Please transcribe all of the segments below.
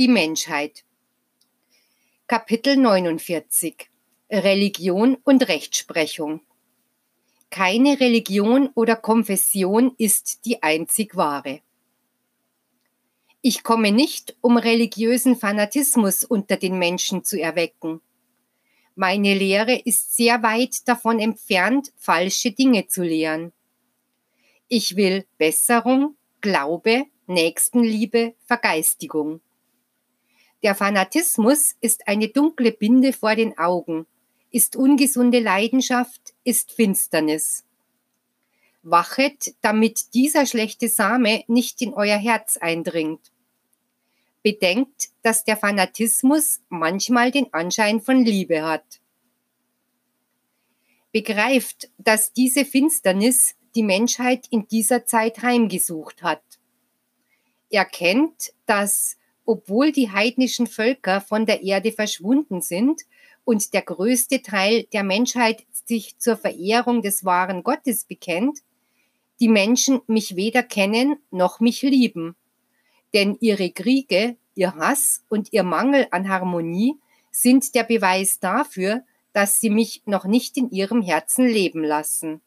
11. Die Menschheit. Kapitel 49. Religion und Rechtsprechung. Keine Religion oder Konfession ist die einzig wahre. Ich komme nicht, um religiösen Fanatismus unter den Menschen zu erwecken. Meine Lehre ist sehr weit davon entfernt, falsche Dinge zu lehren. Ich will Besserung, Glaube, Nächstenliebe, Vergeistigung. Der Fanatismus ist eine dunkle Binde vor den Augen, ist ungesunde Leidenschaft, ist Finsternis. Wachet, damit dieser schlechte Same nicht in euer Herz eindringt. Bedenkt, dass der Fanatismus manchmal den Anschein von Liebe hat. Begreift, dass diese Finsternis die Menschheit in dieser Zeit heimgesucht hat erkennt, dass obwohl die heidnischen Völker von der Erde verschwunden sind und der größte Teil der Menschheit sich zur Verehrung des wahren Gottes bekennt, die Menschen mich weder kennen noch mich lieben. Denn ihre Kriege, ihr Hass und ihr Mangel an Harmonie sind der Beweis dafür, dass sie mich noch nicht in ihrem Herzen leben lassen.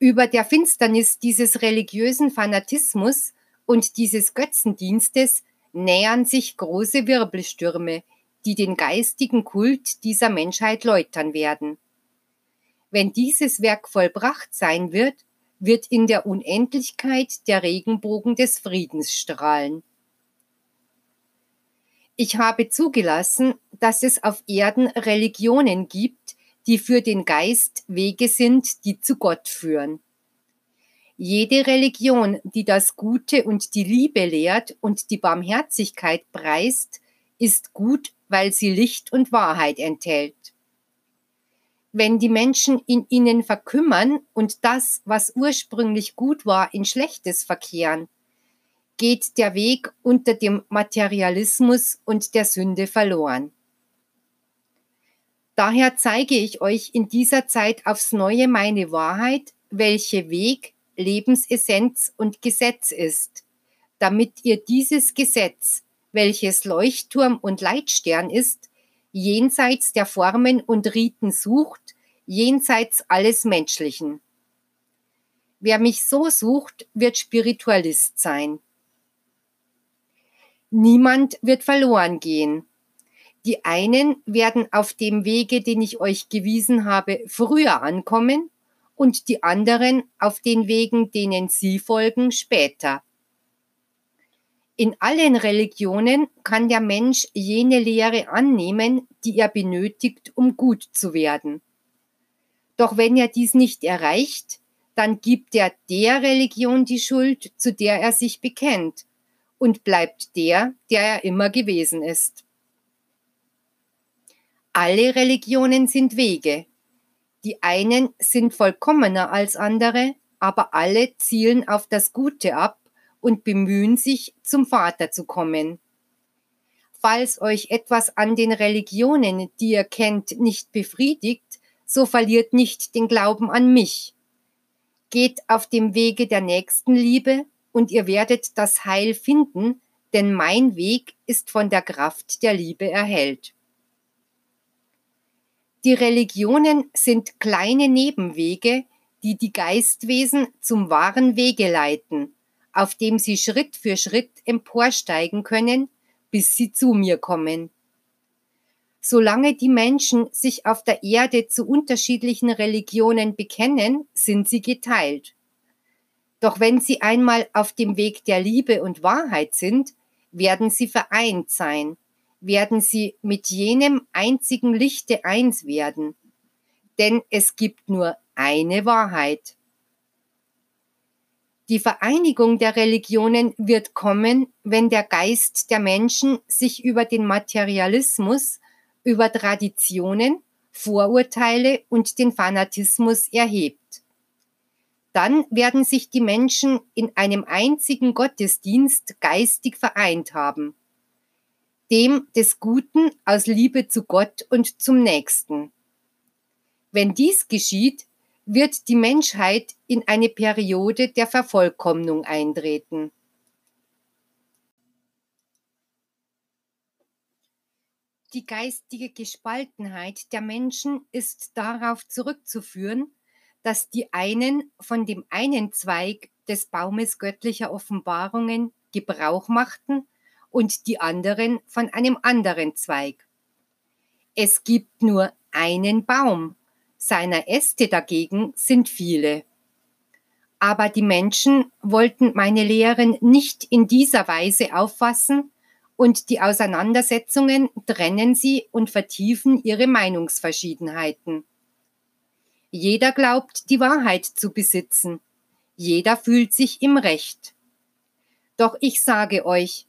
Über der Finsternis dieses religiösen Fanatismus und dieses Götzendienstes nähern sich große Wirbelstürme, die den geistigen Kult dieser Menschheit läutern werden. Wenn dieses Werk vollbracht sein wird, wird in der Unendlichkeit der Regenbogen des Friedens strahlen. Ich habe zugelassen, dass es auf Erden Religionen gibt, die für den Geist Wege sind, die zu Gott führen. Jede Religion, die das Gute und die Liebe lehrt und die Barmherzigkeit preist, ist gut, weil sie Licht und Wahrheit enthält. Wenn die Menschen in ihnen verkümmern und das, was ursprünglich gut war, in Schlechtes verkehren, geht der Weg unter dem Materialismus und der Sünde verloren. Daher zeige ich euch in dieser Zeit aufs neue meine Wahrheit, welche Weg, Lebensessenz und Gesetz ist, damit ihr dieses Gesetz, welches Leuchtturm und Leitstern ist, jenseits der Formen und Riten sucht, jenseits alles Menschlichen. Wer mich so sucht, wird Spiritualist sein. Niemand wird verloren gehen. Die einen werden auf dem Wege, den ich euch gewiesen habe, früher ankommen und die anderen auf den Wegen, denen sie folgen, später. In allen Religionen kann der Mensch jene Lehre annehmen, die er benötigt, um gut zu werden. Doch wenn er dies nicht erreicht, dann gibt er der Religion die Schuld, zu der er sich bekennt, und bleibt der, der er immer gewesen ist. Alle Religionen sind Wege. Die einen sind vollkommener als andere, aber alle zielen auf das Gute ab und bemühen sich, zum Vater zu kommen. Falls euch etwas an den Religionen, die ihr kennt, nicht befriedigt, so verliert nicht den Glauben an mich. Geht auf dem Wege der Nächstenliebe und ihr werdet das Heil finden, denn mein Weg ist von der Kraft der Liebe erhellt. Die Religionen sind kleine Nebenwege, die die Geistwesen zum wahren Wege leiten, auf dem sie Schritt für Schritt emporsteigen können, bis sie zu mir kommen. Solange die Menschen sich auf der Erde zu unterschiedlichen Religionen bekennen, sind sie geteilt. Doch wenn sie einmal auf dem Weg der Liebe und Wahrheit sind, werden sie vereint sein werden sie mit jenem einzigen Lichte eins werden, denn es gibt nur eine Wahrheit. Die Vereinigung der Religionen wird kommen, wenn der Geist der Menschen sich über den Materialismus, über Traditionen, Vorurteile und den Fanatismus erhebt. Dann werden sich die Menschen in einem einzigen Gottesdienst geistig vereint haben dem des Guten aus Liebe zu Gott und zum Nächsten. Wenn dies geschieht, wird die Menschheit in eine Periode der Vervollkommnung eintreten. Die geistige Gespaltenheit der Menschen ist darauf zurückzuführen, dass die einen von dem einen Zweig des Baumes göttlicher Offenbarungen Gebrauch machten und die anderen von einem anderen Zweig. Es gibt nur einen Baum, seiner Äste dagegen sind viele. Aber die Menschen wollten meine Lehren nicht in dieser Weise auffassen, und die Auseinandersetzungen trennen sie und vertiefen ihre Meinungsverschiedenheiten. Jeder glaubt, die Wahrheit zu besitzen. Jeder fühlt sich im Recht. Doch ich sage euch,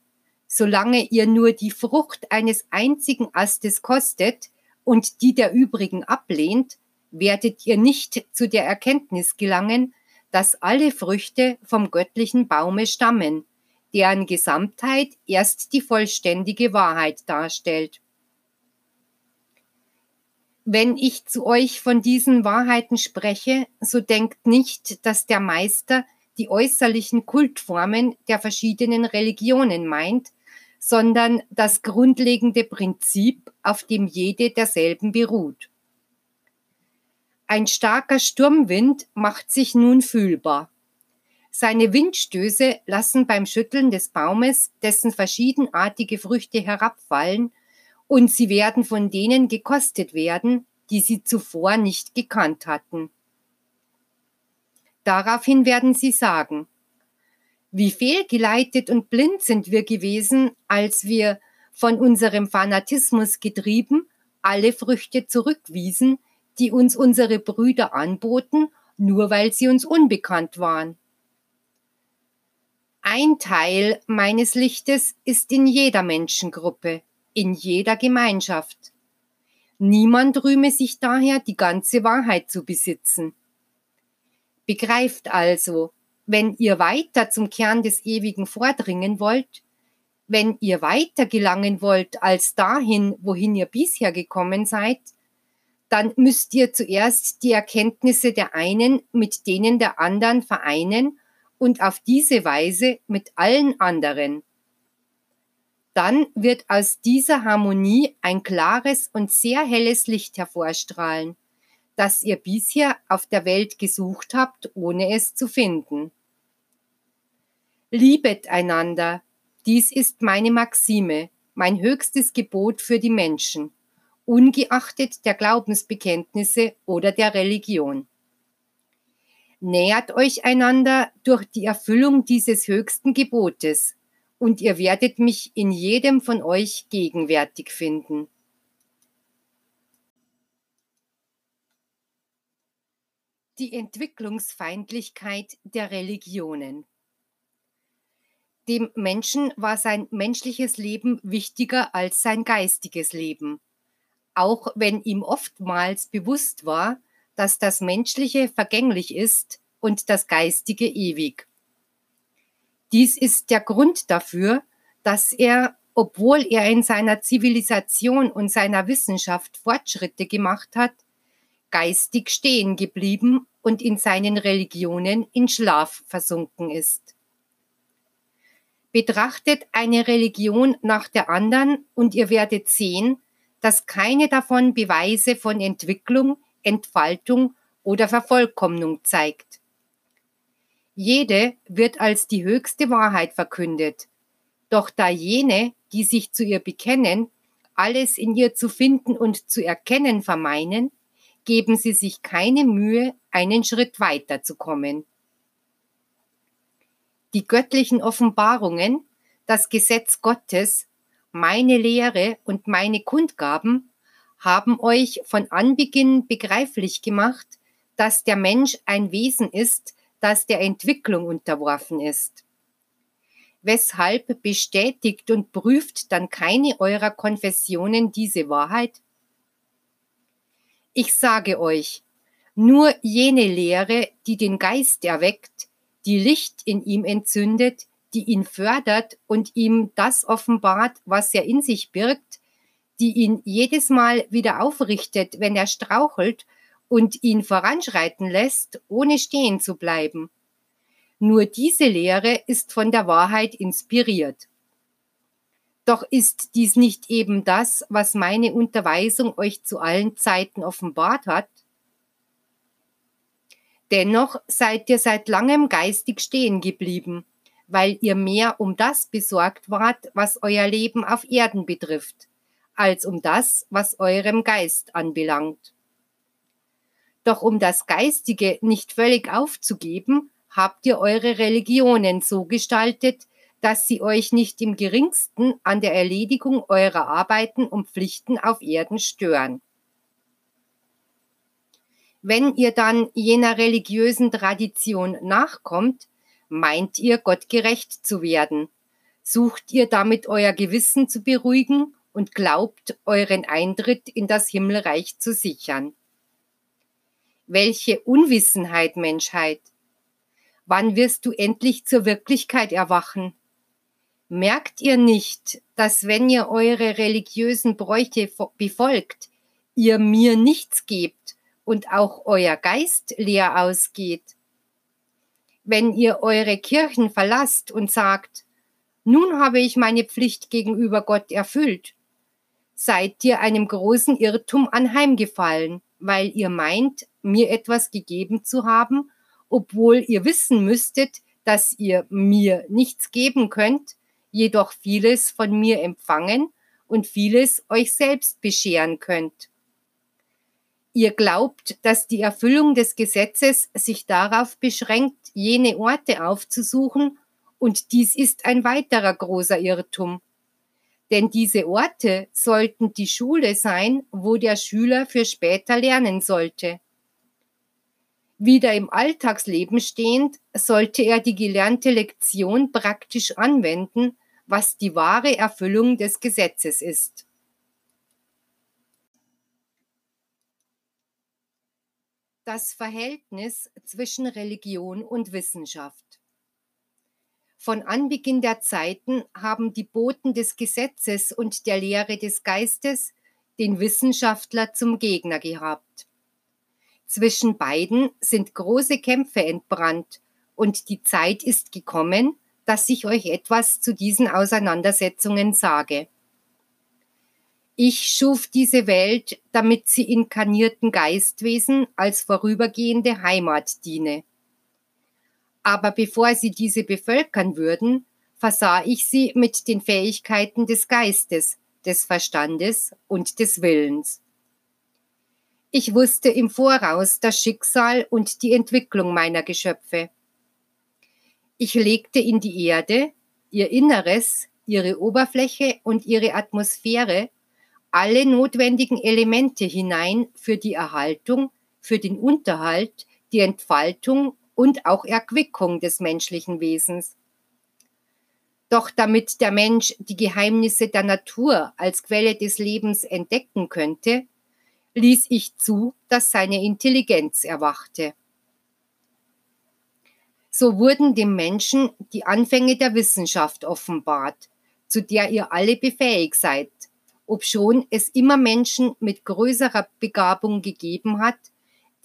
solange ihr nur die Frucht eines einzigen Astes kostet und die der übrigen ablehnt, werdet ihr nicht zu der Erkenntnis gelangen, dass alle Früchte vom göttlichen Baume stammen, deren Gesamtheit erst die vollständige Wahrheit darstellt. Wenn ich zu euch von diesen Wahrheiten spreche, so denkt nicht, dass der Meister die äußerlichen Kultformen der verschiedenen Religionen meint, sondern das grundlegende Prinzip, auf dem jede derselben beruht. Ein starker Sturmwind macht sich nun fühlbar. Seine Windstöße lassen beim Schütteln des Baumes dessen verschiedenartige Früchte herabfallen, und sie werden von denen gekostet werden, die sie zuvor nicht gekannt hatten. Daraufhin werden sie sagen, wie fehlgeleitet und blind sind wir gewesen, als wir, von unserem Fanatismus getrieben, alle Früchte zurückwiesen, die uns unsere Brüder anboten, nur weil sie uns unbekannt waren. Ein Teil meines Lichtes ist in jeder Menschengruppe, in jeder Gemeinschaft. Niemand rühme sich daher, die ganze Wahrheit zu besitzen. Begreift also, wenn ihr weiter zum Kern des Ewigen vordringen wollt, wenn ihr weiter gelangen wollt als dahin, wohin ihr bisher gekommen seid, dann müsst ihr zuerst die Erkenntnisse der einen mit denen der anderen vereinen und auf diese Weise mit allen anderen. Dann wird aus dieser Harmonie ein klares und sehr helles Licht hervorstrahlen, das ihr bisher auf der Welt gesucht habt, ohne es zu finden. Liebet einander, dies ist meine Maxime, mein höchstes Gebot für die Menschen, ungeachtet der Glaubensbekenntnisse oder der Religion. Nähert euch einander durch die Erfüllung dieses höchsten Gebotes, und ihr werdet mich in jedem von euch gegenwärtig finden. Die Entwicklungsfeindlichkeit der Religionen. Dem Menschen war sein menschliches Leben wichtiger als sein geistiges Leben, auch wenn ihm oftmals bewusst war, dass das Menschliche vergänglich ist und das Geistige ewig. Dies ist der Grund dafür, dass er, obwohl er in seiner Zivilisation und seiner Wissenschaft Fortschritte gemacht hat, geistig stehen geblieben und in seinen Religionen in Schlaf versunken ist. Betrachtet eine Religion nach der anderen und ihr werdet sehen, dass keine davon Beweise von Entwicklung, Entfaltung oder Vervollkommnung zeigt. Jede wird als die höchste Wahrheit verkündet, doch da jene, die sich zu ihr bekennen, alles in ihr zu finden und zu erkennen vermeinen, geben sie sich keine Mühe, einen Schritt weiter zu kommen. Die göttlichen Offenbarungen, das Gesetz Gottes, meine Lehre und meine Kundgaben haben euch von Anbeginn begreiflich gemacht, dass der Mensch ein Wesen ist, das der Entwicklung unterworfen ist. Weshalb bestätigt und prüft dann keine eurer Konfessionen diese Wahrheit? Ich sage euch, nur jene Lehre, die den Geist erweckt, die Licht in ihm entzündet, die ihn fördert und ihm das offenbart, was er in sich birgt, die ihn jedes Mal wieder aufrichtet, wenn er strauchelt und ihn voranschreiten lässt, ohne stehen zu bleiben. Nur diese Lehre ist von der Wahrheit inspiriert. Doch ist dies nicht eben das, was meine Unterweisung euch zu allen Zeiten offenbart hat? Dennoch seid ihr seit langem geistig stehen geblieben, weil ihr mehr um das besorgt wart, was euer Leben auf Erden betrifft, als um das, was eurem Geist anbelangt. Doch um das Geistige nicht völlig aufzugeben, habt ihr eure Religionen so gestaltet, dass sie euch nicht im geringsten an der Erledigung eurer Arbeiten und Pflichten auf Erden stören. Wenn ihr dann jener religiösen Tradition nachkommt, meint ihr gottgerecht zu werden, sucht ihr damit euer Gewissen zu beruhigen und glaubt euren Eintritt in das Himmelreich zu sichern. Welche Unwissenheit, Menschheit! Wann wirst du endlich zur Wirklichkeit erwachen? Merkt ihr nicht, dass wenn ihr eure religiösen Bräuche befolgt, ihr mir nichts gebt und auch euer Geist leer ausgeht? Wenn ihr eure Kirchen verlasst und sagt, nun habe ich meine Pflicht gegenüber Gott erfüllt, seid ihr einem großen Irrtum anheimgefallen, weil ihr meint, mir etwas gegeben zu haben, obwohl ihr wissen müsstet, dass ihr mir nichts geben könnt, jedoch vieles von mir empfangen und vieles euch selbst bescheren könnt. Ihr glaubt, dass die Erfüllung des Gesetzes sich darauf beschränkt, jene Orte aufzusuchen, und dies ist ein weiterer großer Irrtum. Denn diese Orte sollten die Schule sein, wo der Schüler für später lernen sollte. Wieder im Alltagsleben stehend, sollte er die gelernte Lektion praktisch anwenden was die wahre Erfüllung des Gesetzes ist. Das Verhältnis zwischen Religion und Wissenschaft. Von Anbeginn der Zeiten haben die Boten des Gesetzes und der Lehre des Geistes den Wissenschaftler zum Gegner gehabt. Zwischen beiden sind große Kämpfe entbrannt und die Zeit ist gekommen, dass ich euch etwas zu diesen Auseinandersetzungen sage. Ich schuf diese Welt, damit sie inkarnierten Geistwesen als vorübergehende Heimat diene. Aber bevor sie diese bevölkern würden, versah ich sie mit den Fähigkeiten des Geistes, des Verstandes und des Willens. Ich wusste im Voraus das Schicksal und die Entwicklung meiner Geschöpfe. Ich legte in die Erde, ihr Inneres, ihre Oberfläche und ihre Atmosphäre alle notwendigen Elemente hinein für die Erhaltung, für den Unterhalt, die Entfaltung und auch Erquickung des menschlichen Wesens. Doch damit der Mensch die Geheimnisse der Natur als Quelle des Lebens entdecken könnte, ließ ich zu, dass seine Intelligenz erwachte. So wurden dem Menschen die Anfänge der Wissenschaft offenbart, zu der ihr alle befähigt seid, obschon es immer Menschen mit größerer Begabung gegeben hat,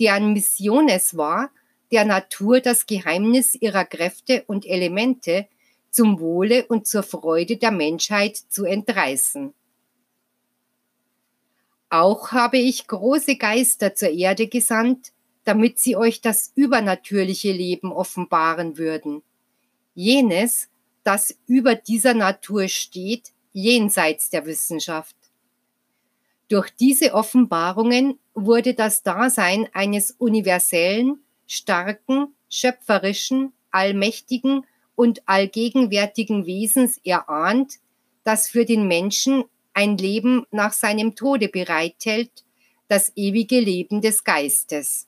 deren Mission es war, der Natur das Geheimnis ihrer Kräfte und Elemente zum Wohle und zur Freude der Menschheit zu entreißen. Auch habe ich große Geister zur Erde gesandt, damit sie euch das übernatürliche Leben offenbaren würden. Jenes, das über dieser Natur steht, jenseits der Wissenschaft. Durch diese Offenbarungen wurde das Dasein eines universellen, starken, schöpferischen, allmächtigen und allgegenwärtigen Wesens erahnt, das für den Menschen ein Leben nach seinem Tode bereithält, das ewige Leben des Geistes.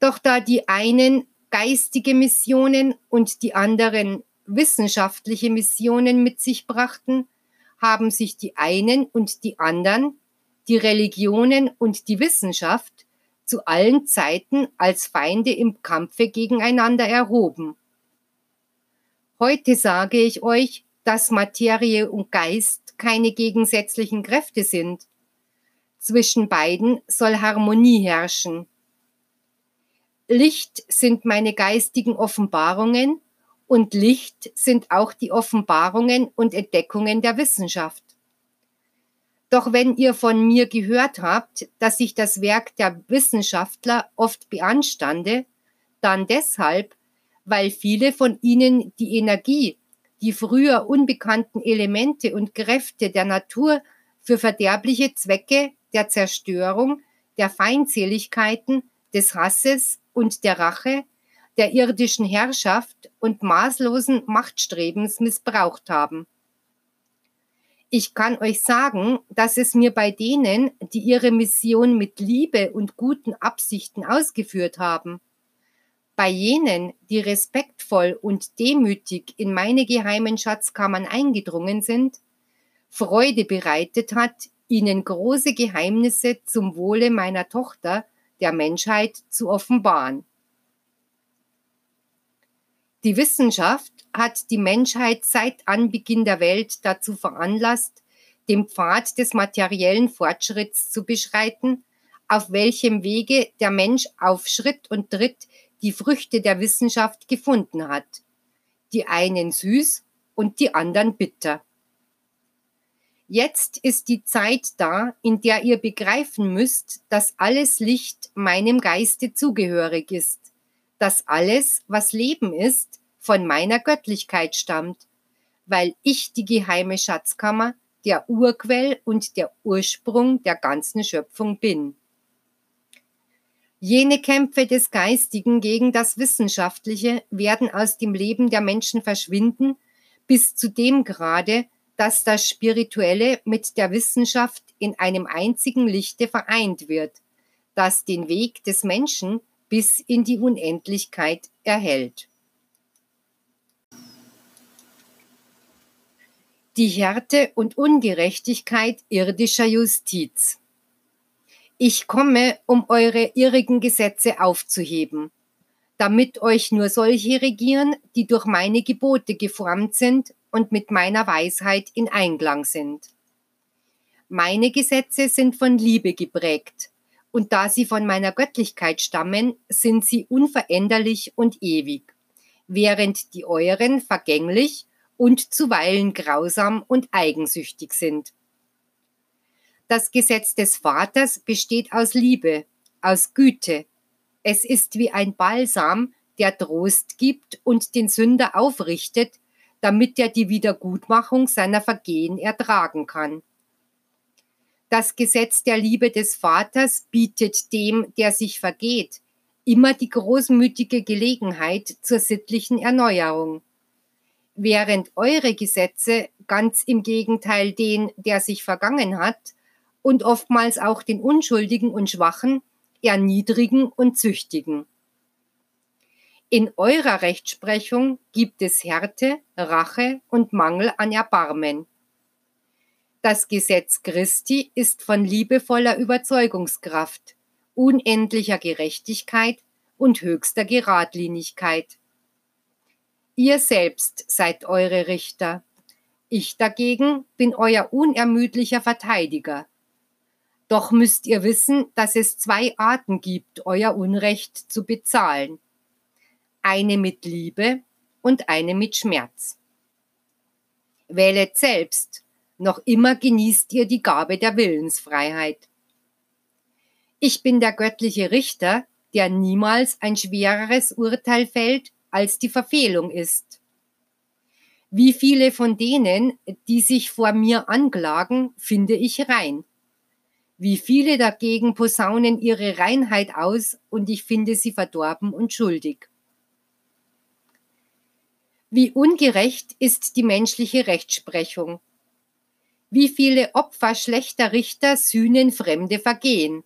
Doch da die einen geistige Missionen und die anderen wissenschaftliche Missionen mit sich brachten, haben sich die einen und die anderen, die Religionen und die Wissenschaft, zu allen Zeiten als Feinde im Kampfe gegeneinander erhoben. Heute sage ich euch, dass Materie und Geist keine gegensätzlichen Kräfte sind. Zwischen beiden soll Harmonie herrschen. Licht sind meine geistigen Offenbarungen Und Licht sind auch die Offenbarungen und Entdeckungen der Wissenschaft. Doch wenn ihr von mir gehört habt, dass ich das Werk der Wissenschaftler oft beanstande, dann deshalb, weil viele von ihnen die Energie, die früher unbekannten Elemente und Kräfte der Natur für verderbliche Zwecke der Zerstörung, der Feindseligkeiten, des Hasses und der Rache, der irdischen Herrschaft und maßlosen Machtstrebens missbraucht haben. Ich kann euch sagen, dass es mir bei denen, die ihre Mission mit Liebe und guten Absichten ausgeführt haben, bei jenen, die respektvoll und demütig in meine geheimen Schatzkammern eingedrungen sind, Freude bereitet hat, ihnen große Geheimnisse zum Wohle meiner Tochter, der Menschheit, zu offenbaren. Die Wissenschaft hat die Menschheit seit Anbeginn der Welt dazu veranlasst, den Pfad des materiellen Fortschritts zu beschreiten, auf welchem Wege der Mensch auf Schritt und Tritt die Früchte der Wissenschaft gefunden hat. Die einen süß und die anderen bitter. Jetzt ist die Zeit da, in der ihr begreifen müsst, dass alles Licht meinem Geiste zugehörig ist, dass alles, was Leben ist, von meiner Göttlichkeit stammt, weil ich die geheime Schatzkammer, der Urquell und der Ursprung der ganzen Schöpfung bin. Jene Kämpfe des Geistigen gegen das Wissenschaftliche werden aus dem Leben der Menschen verschwinden, bis zu dem Grade, dass das Spirituelle mit der Wissenschaft in einem einzigen Lichte vereint wird, das den Weg des Menschen bis in die Unendlichkeit erhält. Die Härte und Ungerechtigkeit irdischer Justiz. Ich komme, um eure irrigen Gesetze aufzuheben, damit euch nur solche regieren, die durch meine Gebote geformt sind und mit meiner Weisheit in Einklang sind. Meine Gesetze sind von Liebe geprägt, und da sie von meiner Göttlichkeit stammen, sind sie unveränderlich und ewig, während die euren vergänglich und zuweilen grausam und eigensüchtig sind. Das Gesetz des Vaters besteht aus Liebe, aus Güte. Es ist wie ein Balsam, der Trost gibt und den Sünder aufrichtet, damit er die Wiedergutmachung seiner Vergehen ertragen kann. Das Gesetz der Liebe des Vaters bietet dem, der sich vergeht, immer die großmütige Gelegenheit zur sittlichen Erneuerung. Während eure Gesetze ganz im Gegenteil den, der sich vergangen hat, und oftmals auch den Unschuldigen und Schwachen, Erniedrigen und Züchtigen. In eurer Rechtsprechung gibt es Härte, Rache und Mangel an Erbarmen. Das Gesetz Christi ist von liebevoller Überzeugungskraft, unendlicher Gerechtigkeit und höchster Geradlinigkeit. Ihr selbst seid eure Richter. Ich dagegen bin euer unermüdlicher Verteidiger. Doch müsst ihr wissen, dass es zwei Arten gibt, euer Unrecht zu bezahlen. Eine mit Liebe und eine mit Schmerz. Wählet selbst, noch immer genießt ihr die Gabe der Willensfreiheit. Ich bin der göttliche Richter, der niemals ein schwereres Urteil fällt, als die Verfehlung ist. Wie viele von denen, die sich vor mir anklagen, finde ich rein. Wie viele dagegen posaunen ihre Reinheit aus und ich finde sie verdorben und schuldig. Wie ungerecht ist die menschliche Rechtsprechung. Wie viele Opfer schlechter Richter sühnen fremde Vergehen.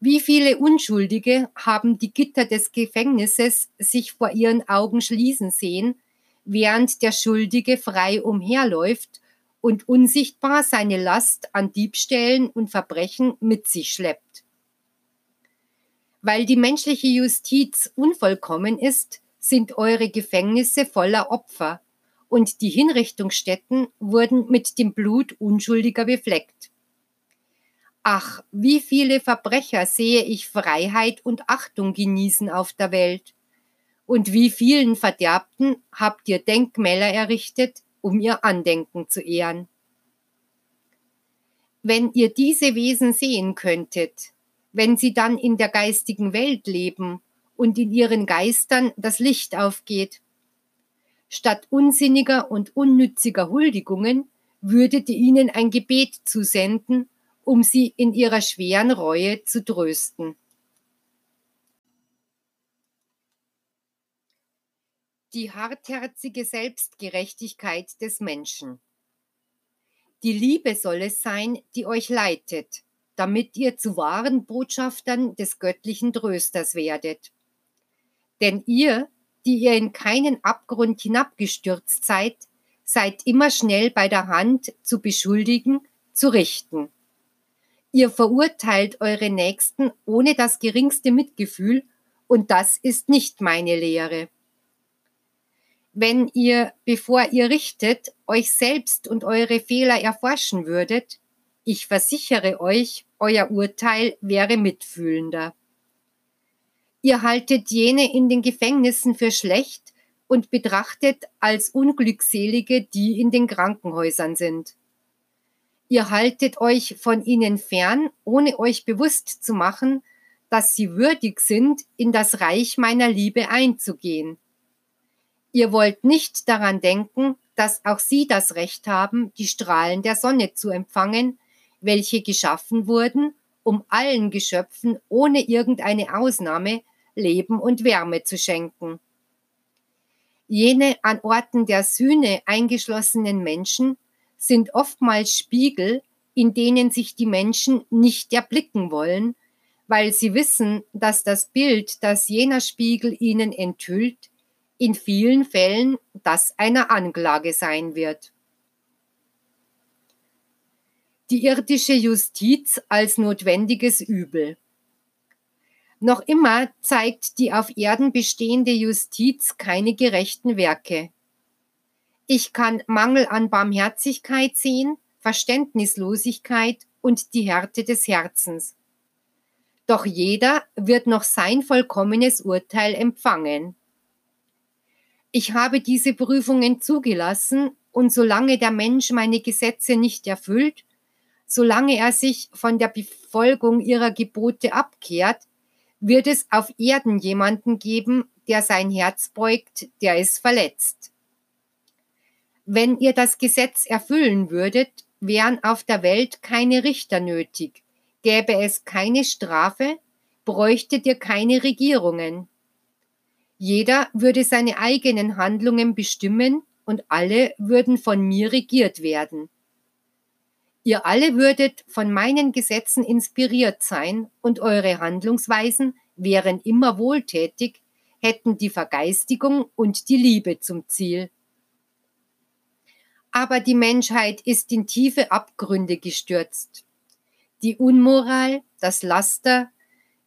Wie viele Unschuldige haben die Gitter des Gefängnisses sich vor ihren Augen schließen sehen, während der Schuldige frei umherläuft und unsichtbar seine Last an Diebstählen und Verbrechen mit sich schleppt. Weil die menschliche Justiz unvollkommen ist, sind eure Gefängnisse voller Opfer und die Hinrichtungsstätten wurden mit dem Blut Unschuldiger befleckt. Ach, wie viele Verbrecher sehe ich Freiheit und Achtung genießen auf der Welt. Und wie vielen Verderbten habt ihr Denkmäler errichtet, um ihr Andenken zu ehren. Wenn ihr diese Wesen sehen könntet, wenn sie dann in der geistigen Welt leben und in ihren Geistern das Licht aufgeht. Statt unsinniger und unnütziger Huldigungen würdet ihr ihnen ein Gebet zusenden, um sie in ihrer schweren Reue zu trösten. Die hartherzige Selbstgerechtigkeit des Menschen. Die Liebe soll es sein, die euch leitet, damit ihr zu wahren Botschaftern des göttlichen Trösters werdet. Denn ihr, die ihr in keinen Abgrund hinabgestürzt seid, seid immer schnell bei der Hand zu beschuldigen, zu richten. Ihr verurteilt eure Nächsten ohne das geringste Mitgefühl, und das ist nicht meine Lehre wenn ihr, bevor ihr richtet, euch selbst und eure Fehler erforschen würdet, ich versichere euch, euer Urteil wäre mitfühlender. Ihr haltet jene in den Gefängnissen für schlecht und betrachtet als Unglückselige, die in den Krankenhäusern sind. Ihr haltet euch von ihnen fern, ohne euch bewusst zu machen, dass sie würdig sind, in das Reich meiner Liebe einzugehen Ihr wollt nicht daran denken, dass auch Sie das Recht haben, die Strahlen der Sonne zu empfangen, welche geschaffen wurden, um allen Geschöpfen ohne irgendeine Ausnahme Leben und Wärme zu schenken. Jene an Orten der Sühne eingeschlossenen Menschen sind oftmals Spiegel, in denen sich die Menschen nicht erblicken wollen, weil sie wissen, dass das Bild, das jener Spiegel ihnen enthüllt, in vielen Fällen das einer Anklage sein wird. Die irdische Justiz als notwendiges Übel. Noch immer zeigt die auf Erden bestehende Justiz keine gerechten Werke. Ich kann Mangel an Barmherzigkeit sehen, Verständnislosigkeit und die Härte des Herzens. Doch jeder wird noch sein vollkommenes Urteil empfangen. Ich habe diese Prüfungen zugelassen und solange der Mensch meine Gesetze nicht erfüllt, solange er sich von der Befolgung ihrer Gebote abkehrt, wird es auf Erden jemanden geben, der sein Herz beugt, der es verletzt. Wenn ihr das Gesetz erfüllen würdet, wären auf der Welt keine Richter nötig, gäbe es keine Strafe, bräuchtet ihr keine Regierungen. Jeder würde seine eigenen Handlungen bestimmen und alle würden von mir regiert werden. Ihr alle würdet von meinen Gesetzen inspiriert sein und eure Handlungsweisen wären immer wohltätig, hätten die Vergeistigung und die Liebe zum Ziel. Aber die Menschheit ist in tiefe Abgründe gestürzt. Die Unmoral, das Laster,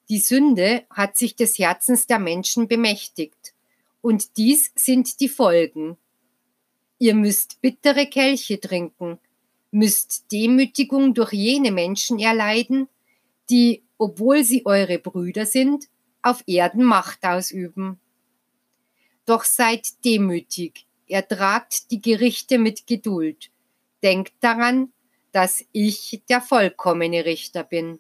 die Sünde hat sich des Herzens der Menschen bemächtigt. Und dies sind die Folgen. Ihr müsst bittere Kelche trinken, müsst Demütigung durch jene Menschen erleiden, die, obwohl sie eure Brüder sind, auf Erden Macht ausüben. Doch seid demütig, ertragt die Gerichte mit Geduld, denkt daran, dass ich der vollkommene Richter bin.